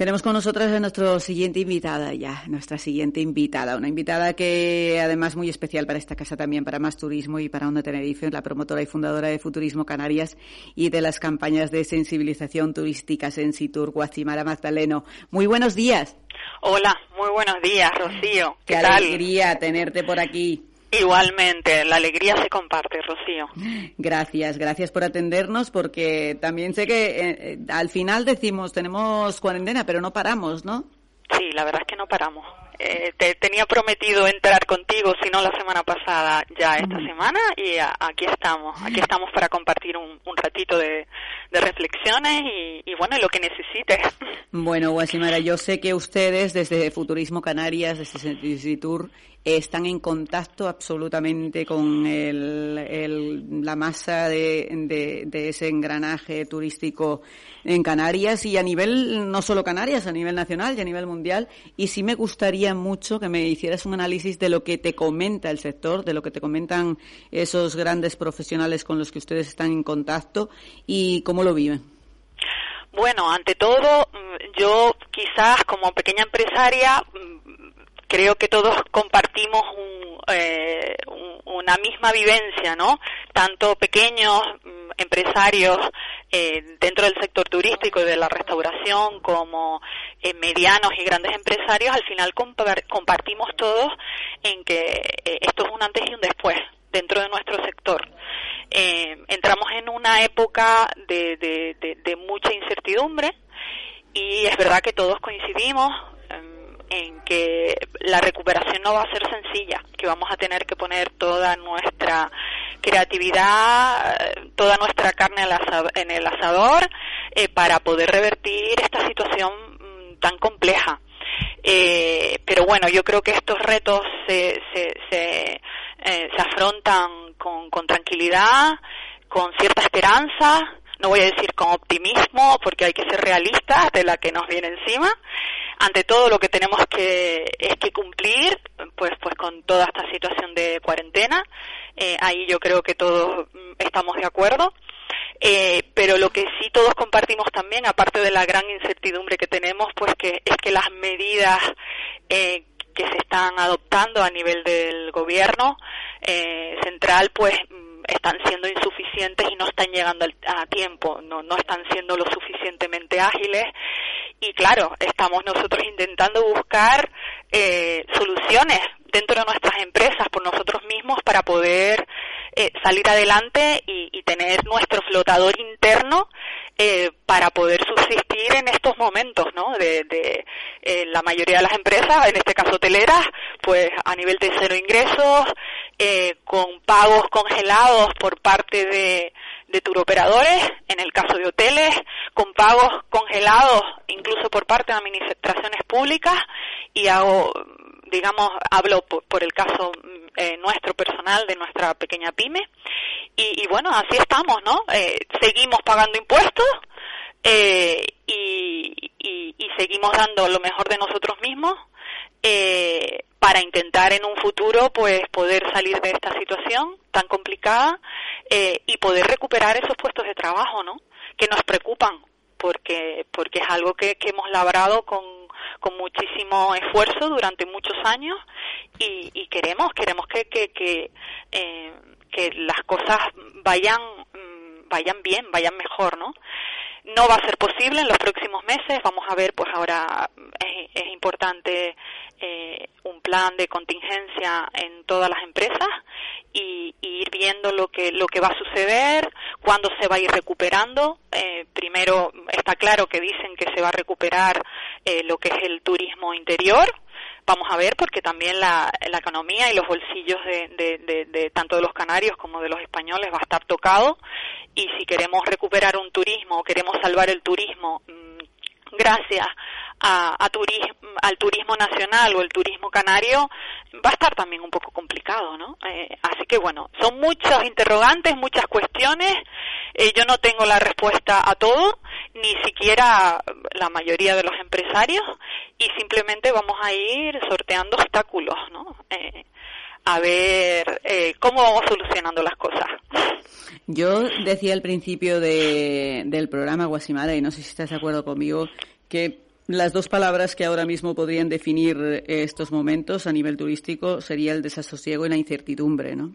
Tenemos con nosotros a nuestra siguiente invitada ya, nuestra siguiente invitada, una invitada que además muy especial para esta casa también, para Más Turismo y para Onda Tenerife, la promotora y fundadora de Futurismo Canarias y de las campañas de sensibilización turística Sensitur, Guacimara Magdaleno. Muy buenos días. Hola, muy buenos días, Rocío. ¿Qué, Qué alegría tenerte por aquí. Igualmente, la alegría se comparte, Rocío. Gracias, gracias por atendernos, porque también sé que eh, eh, al final decimos tenemos cuarentena, pero no paramos, ¿no? Sí, la verdad es que no paramos. Eh, te tenía prometido entrar contigo, si no la semana pasada, ya esta semana, y aquí estamos. Aquí estamos para compartir un, ratito de, reflexiones y, bueno, lo que necesites. Bueno, Guasimara, yo sé que ustedes desde Futurismo Canarias, desde Sensitur, están en contacto absolutamente con el, la masa de, de, ese engranaje turístico en Canarias y a nivel, no solo Canarias, a nivel nacional y a nivel mundial. Y sí me gustaría mucho que me hicieras un análisis de lo que te comenta el sector, de lo que te comentan esos grandes profesionales con los que ustedes están en contacto y cómo lo viven. Bueno, ante todo, yo quizás como pequeña empresaria creo que todos compartimos eh, una misma vivencia, ¿no? Tanto pequeños mm, empresarios eh, dentro del sector turístico y de la restauración como eh, medianos y grandes empresarios, al final compartimos todos en que esto es un antes y un después dentro de nuestro sector. entramos en una época de mucha incertidumbre y es verdad que todos coincidimos en que la recuperación no va a ser sencilla, que vamos a tener que poner toda nuestra creatividad, toda nuestra carne en el asador eh, para poder revertir esta situación mm, tan compleja. Eh, pero bueno, yo creo que estos retos se, se, se, eh, afrontan con tranquilidad, con cierta esperanza, no voy a decir con optimismo porque hay que ser realistas de la que nos viene encima ante todo lo que tenemos que es que cumplir pues pues con toda esta situación de cuarentena. Eh, ahí yo creo que todos mm, estamos de acuerdo. Eh, pero lo que sí todos compartimos también aparte de la gran incertidumbre que tenemos pues que es que las medidas eh, que se están adoptando a nivel del gobierno central pues mm, están siendo insuficientes y no están llegando a tiempo, no, no están siendo lo suficientemente ágiles. Y claro, estamos nosotros intentando buscar eh, soluciones dentro de nuestras empresas por nosotros mismos para poder eh, salir adelante y, tener nuestro flotador interno eh, para poder subsistir en estos momentos, ¿no? De, de eh, la mayoría de las empresas, en este caso hoteleras, pues a nivel de cero ingresos, eh, con pagos congelados por parte de, de turoperadores, en el caso de hoteles, con pagos congelados incluso por parte de administraciones públicas y hago, digamos, hablo por, el caso eh, nuestro personal de nuestra pequeña pyme y, bueno, así estamos, ¿no? Eh, seguimos pagando impuestos eh, y, y, seguimos dando lo mejor de nosotros mismos eh, para intentar en un futuro pues poder salir de esta situación tan complicada eh, y poder recuperar esos puestos de trabajo, ¿no? Que nos preocupan porque porque es algo que hemos labrado con, con muchísimo esfuerzo durante muchos años y, y queremos queremos que que que, eh, que las cosas vayan mm, vayan bien vayan mejor no no va a ser posible en los próximos meses. Vamos a ver, pues ahora es, es importante eh, un plan de contingencia en todas las empresas y, ir viendo lo que lo que va a suceder, cuándo se va a ir recuperando. Eh, primero está claro que dicen que se va a recuperar eh, lo que es el turismo interior. Vamos a ver porque también la, la economía y los bolsillos de, de, tanto de los canarios como de los españoles va a estar tocado y si queremos recuperar un turismo o queremos salvar el turismo mm, gracias a, turismo, al turismo nacional o el turismo canario va a estar también un poco complicado, ¿no? Eh, así que bueno, son muchos interrogantes, muchas cuestiones. Eh, yo no tengo la respuesta a todo, ni siquiera la mayoría de los empresarios, y simplemente vamos a ir sorteando obstáculos, ¿no? Eh, a ver cómo vamos solucionando las cosas. Yo decía al principio de, del programa, Guasimara, y no sé si estás de acuerdo conmigo, que las dos palabras que ahora mismo podrían definir estos momentos a nivel turístico sería el desasosiego y la incertidumbre, ¿no?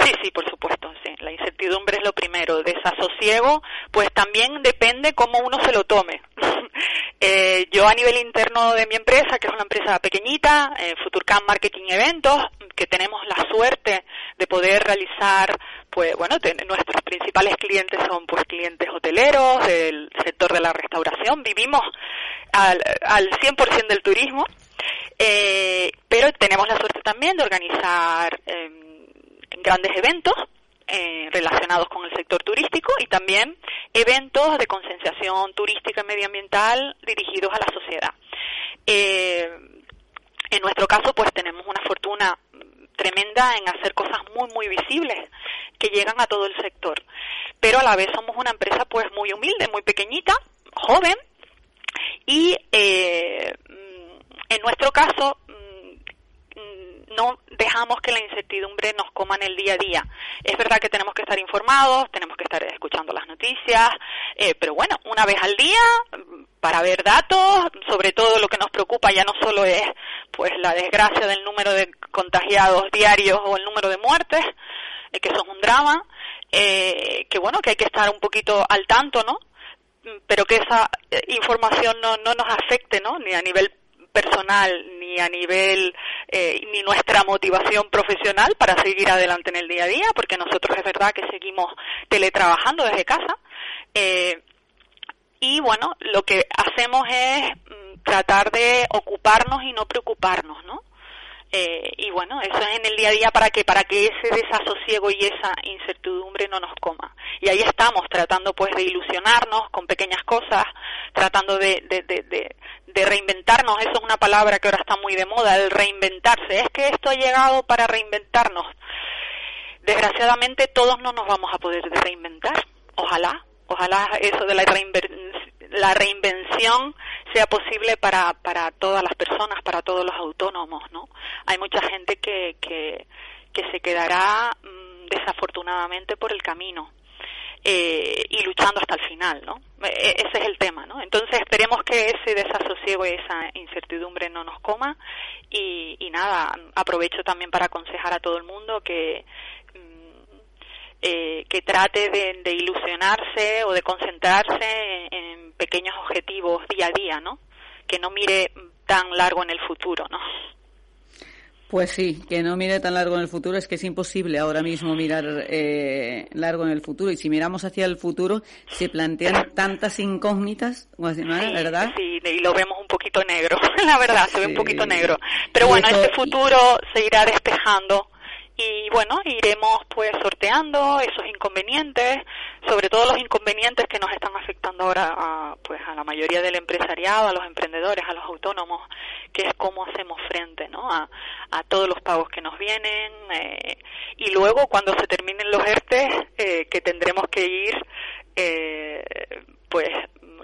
Sí, sí, por supuesto, sí. La incertidumbre es lo primero. Desasosiego, pues también depende cómo uno se lo tome. yo a nivel interno de mi empresa, que es una empresa pequeñita, eh, Marketing Eventos, que tenemos la suerte de poder realizar, pues bueno, nuestros principales clientes son pues clientes hoteleros, del sector de la restauración. Vivimos al, al 100% del turismo, eh, pero tenemos la suerte también de organizar eh, grandes eventos eh, relacionados con el sector turístico y también eventos de concienciación turística y medioambiental dirigidos a la sociedad. Eh, en nuestro caso, pues tenemos una fortuna tremenda en hacer cosas muy, muy visibles que llegan a todo el sector. Pero a la vez somos una empresa pues muy humilde, muy pequeñita, joven, y eh, en nuestro caso no dejamos que la incertidumbre nos coma en el día a día. Es verdad que tenemos que estar informados, tenemos que estar escuchando las noticias, eh, pero bueno, una vez al día para ver datos, sobre todo lo que nos preocupa ya no solo es pues la desgracia del número de contagiados diarios o el número de muertes, eh, que es un drama, eh, que bueno, que hay que estar un poquito al tanto, ¿no? pero que esa eh, información no, no nos afecte, ¿no? Ni a nivel personal ni a nivel eh, ni nuestra motivación profesional para seguir adelante en el día a día porque nosotros es verdad que seguimos teletrabajando desde casa. Eh, y bueno lo que hacemos es mm, tratar de ocuparnos y no preocuparnos no eh, y bueno, eso es en el día a día para que para que ese desasosiego y esa incertidumbre no nos coma. Y ahí estamos tratando pues de ilusionarnos con pequeñas cosas, tratando de, de, de, de, reinventarnos. Eso es una palabra que ahora está muy de moda, el reinventarse. Es que esto ha llegado para reinventarnos. Desgraciadamente todos no nos vamos a poder reinventar. Ojalá, ojalá eso de la la reinvención sea posible para, para todas las personas, para todos los autónomos, ¿no? Hay mucha gente que, que, se quedará mm, desafortunadamente por el camino. Eh, y luchando hasta el final, ¿no? E, e, ese es el tema, ¿no? Entonces esperemos que ese desasosiego y esa incertidumbre no nos coma y, y nada, aprovecho también para aconsejar a todo el mundo que mm, eh, que trate de, de, ilusionarse o de concentrarse en pequeños objetivos día a día, ¿no? Que no mire tan largo en el futuro, ¿no? Pues sí, que no mire tan largo en el futuro, es que es imposible ahora mismo mirar eh, largo en el futuro. Y si miramos hacia el futuro, se plantean tantas incógnitas, ¿verdad? Sí, y lo vemos un poquito negro, la verdad, se ve un poquito negro. Pero bueno, este futuro se irá despejando y bueno, iremos pues sorteando esos inconvenientes, sobre todo los inconvenientes que nos están afectando ahora a, pues a la mayoría del empresariado, a los emprendedores, a los autónomos, que es cómo hacemos frente, ¿no? A, a todos los pagos que nos vienen eh, y luego cuando se terminen los ERTE eh, que tendremos que ir eh, pues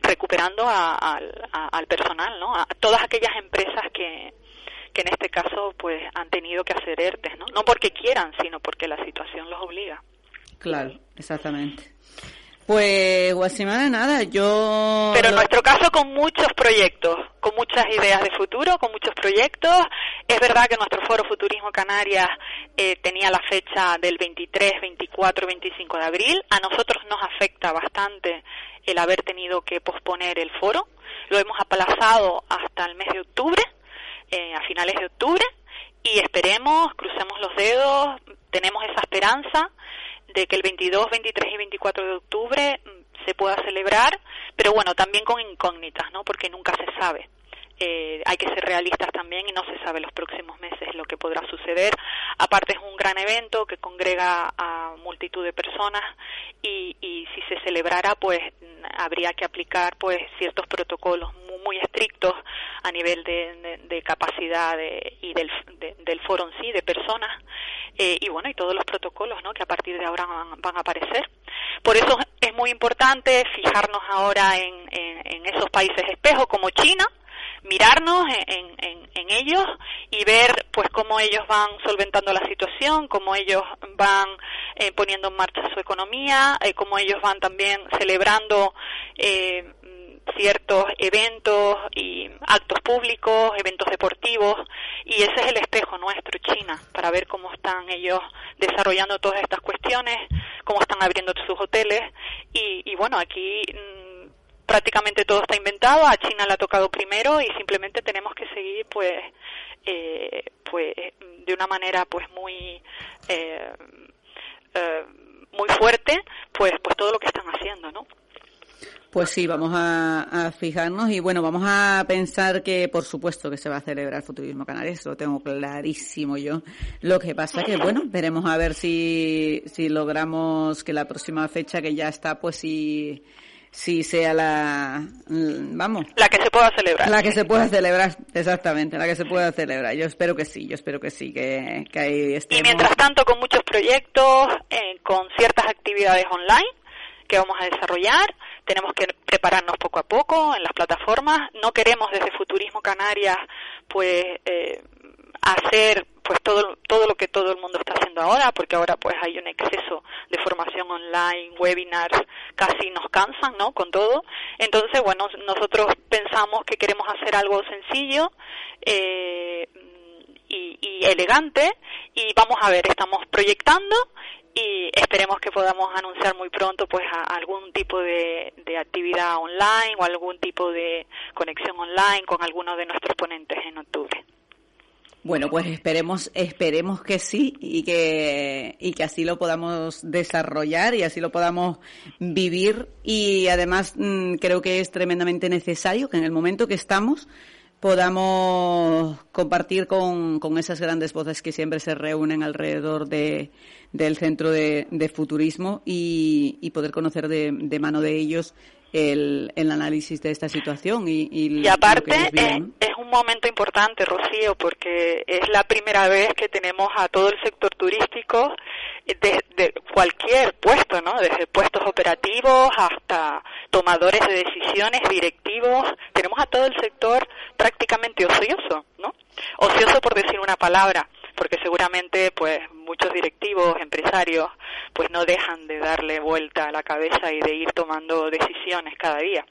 recuperando al personal, ¿no? A todas aquellas empresas que que en este caso pues han tenido que hacer ERTES, ¿no? No porque quieran, sino porque la situación los obliga. Claro, exactamente. Pues Guasimara, nada, yo... Pero en nuestro caso con muchos proyectos, con muchas ideas de futuro, con muchos proyectos. Es verdad que nuestro foro Futurismo Canarias eh, tenía la fecha del 23, 24, 25 de abril. A nosotros nos afecta bastante el haber tenido que posponer el foro. Lo hemos aplazado hasta el mes de octubre eh, a finales de octubre y esperemos, crucemos los dedos, tenemos esa esperanza de que el 22, 23 y 24 de octubre mm, se pueda celebrar, pero bueno, también con incógnitas, ¿no? Porque nunca se sabe. Eh, hay que ser realistas también y no se sabe los próximos meses lo que podrá suceder. Aparte es un gran evento que congrega a multitud de personas y, y si se celebrara pues habría que aplicar pues ciertos protocolos muy, muy estrictos a nivel de, capacidad y del, del foro en sí, de personas, eh, y bueno, y todos los protocolos ¿no? que a partir de ahora van, a aparecer. Por eso es muy importante fijarnos ahora en, en, esos países espejos como China, mirarnos en, en, ellos y ver pues cómo ellos van solventando la situación, cómo ellos van eh, poniendo en marcha su economía, eh, cómo ellos van también celebrando eh, ciertos eventos y actos públicos, eventos deportivos, y ese es el espejo nuestro, China, para ver cómo están ellos desarrollando todas estas cuestiones, cómo están abriendo sus hoteles, y, bueno, aquí mm, prácticamente todo está inventado, a China le ha tocado primero y simplemente tenemos que seguir pues eh, pues de una manera pues muy eh, eh, muy fuerte pues pues todo lo que están haciendo, ¿no? Pues sí, vamos a, fijarnos y bueno, vamos a pensar que por supuesto que se va a celebrar Futurismo Canario, eso lo tengo clarísimo yo. Lo que pasa que bueno, veremos a ver si, si logramos que la próxima fecha que ya está, pues si, si sea la, vamos. La que se pueda celebrar. La que se pueda celebrar, exactamente, la que se pueda celebrar. Yo espero que sí, yo espero que sí, que, que ahí estemos. Y mientras tanto con muchos proyectos, eh, con ciertas actividades online que vamos a desarrollar, tenemos que prepararnos poco a poco en las plataformas. No queremos desde Futurismo Canarias, pues, eh, hacer pues todo todo lo que todo el mundo está haciendo ahora porque ahora pues hay un exceso de formación online webinars casi nos cansan no con todo entonces bueno nosotros pensamos que queremos hacer algo sencillo eh, y, y elegante y vamos a ver estamos proyectando y esperemos que podamos anunciar muy pronto pues algún tipo de, actividad online o algún tipo de conexión online con alguno de nuestros ponentes en octubre. Bueno, pues esperemos, esperemos que sí y que, y que así lo podamos desarrollar y así lo podamos vivir y además mm, creo que es tremendamente necesario que en el momento que estamos podamos compartir con, con esas grandes voces que siempre se reúnen alrededor de, del Centro de, Futurismo y, y, poder conocer de, de mano de ellos el, el, análisis de esta situación y, y, aparte es, un momento importante Rocío porque es la primera vez que tenemos a todo el sector turístico de, de cualquier puesto no desde puestos operativos hasta tomadores de decisiones directivos. Tenemos a todo el sector prácticamente ocioso no ocioso por decir una palabra porque seguramente pues muchos directivos, empresarios, pues no dejan de darle vuelta a la cabeza y de ir tomando decisiones cada día.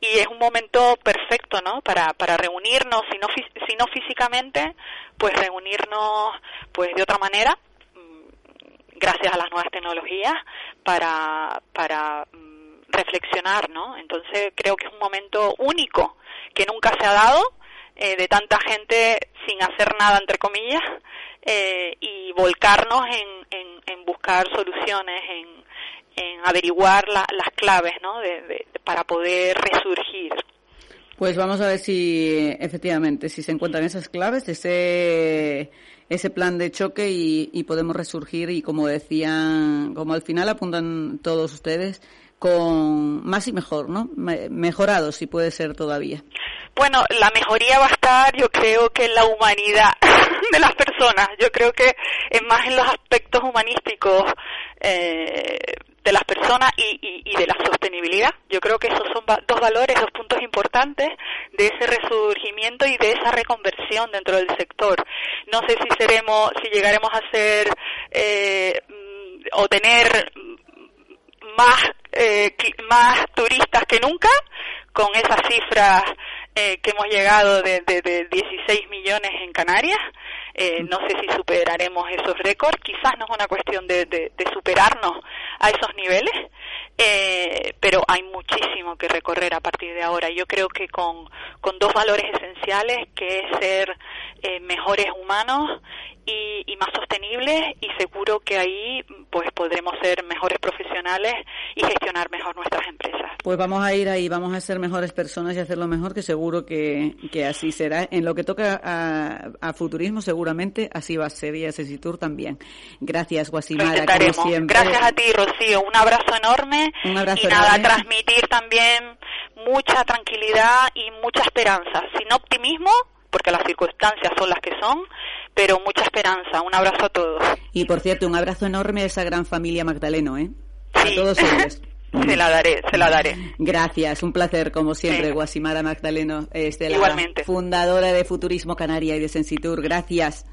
Y es un momento perfecto, ¿no? Para, para reunirnos, si no, si no físicamente, pues reunirnos pues de otra manera, mm, gracias a las nuevas tecnologías, para, para mm, reflexionar, ¿no? Entonces creo que es un momento único que nunca se ha dado eh, de tanta gente sin hacer nada, entre comillas, eh, y volcarnos en, en, buscar soluciones, en, en averiguar las claves ¿no? De, para poder resurgir. Pues vamos a ver si efectivamente, si se encuentran esas claves, ese, ese plan de choque y, y podemos resurgir y como decían, como al final apuntan todos ustedes, con más y mejor, ¿no? Mejorado, si puede ser todavía. Bueno, la mejoría va a estar, yo creo que en la humanidad de las personas. Yo creo que es más en los aspectos humanísticos eh, de las personas y, y, de la sostenibilidad. Yo creo que esos son dos valores, dos puntos importantes de ese resurgimiento y de esa reconversión dentro del sector. No sé si seremos, si llegaremos a ser eh, o tener más, eh, más turistas que nunca, con esas cifras eh, que hemos llegado de, de, de, 16 millones en Canarias. Eh, no sé si superaremos esos récords, quizás no es una cuestión de, de superarnos a esos niveles, eh, pero hay muchísimo que recorrer a partir de ahora. Yo creo que con, con dos valores esenciales, que es ser eh, mejores humanos y, y, más sostenibles, y seguro que ahí pues podremos ser mejores profesionales y gestionar mejor nuestras empresas. Pues vamos a ir ahí, vamos a ser mejores personas y hacerlo mejor, que seguro que, que así será. En lo que toca a, a futurismo, seguramente así va a ser y a Cesitur también. Gracias, Guasimara, como siempre. Gracias a ti, Rocío. Un abrazo enorme. Un abrazo y nada, transmitir también mucha tranquilidad y mucha esperanza, sin optimismo, porque las circunstancias son las que son, pero mucha esperanza. Un abrazo a todos. Y por cierto, un abrazo enorme a esa gran familia Magdaleno, ¿eh? A todos ellos. se la daré, se la daré. Gracias, un placer como siempre, Guasimara Magdaleno, es la fundadora de Futurismo Canaria y de Sensitur. Gracias.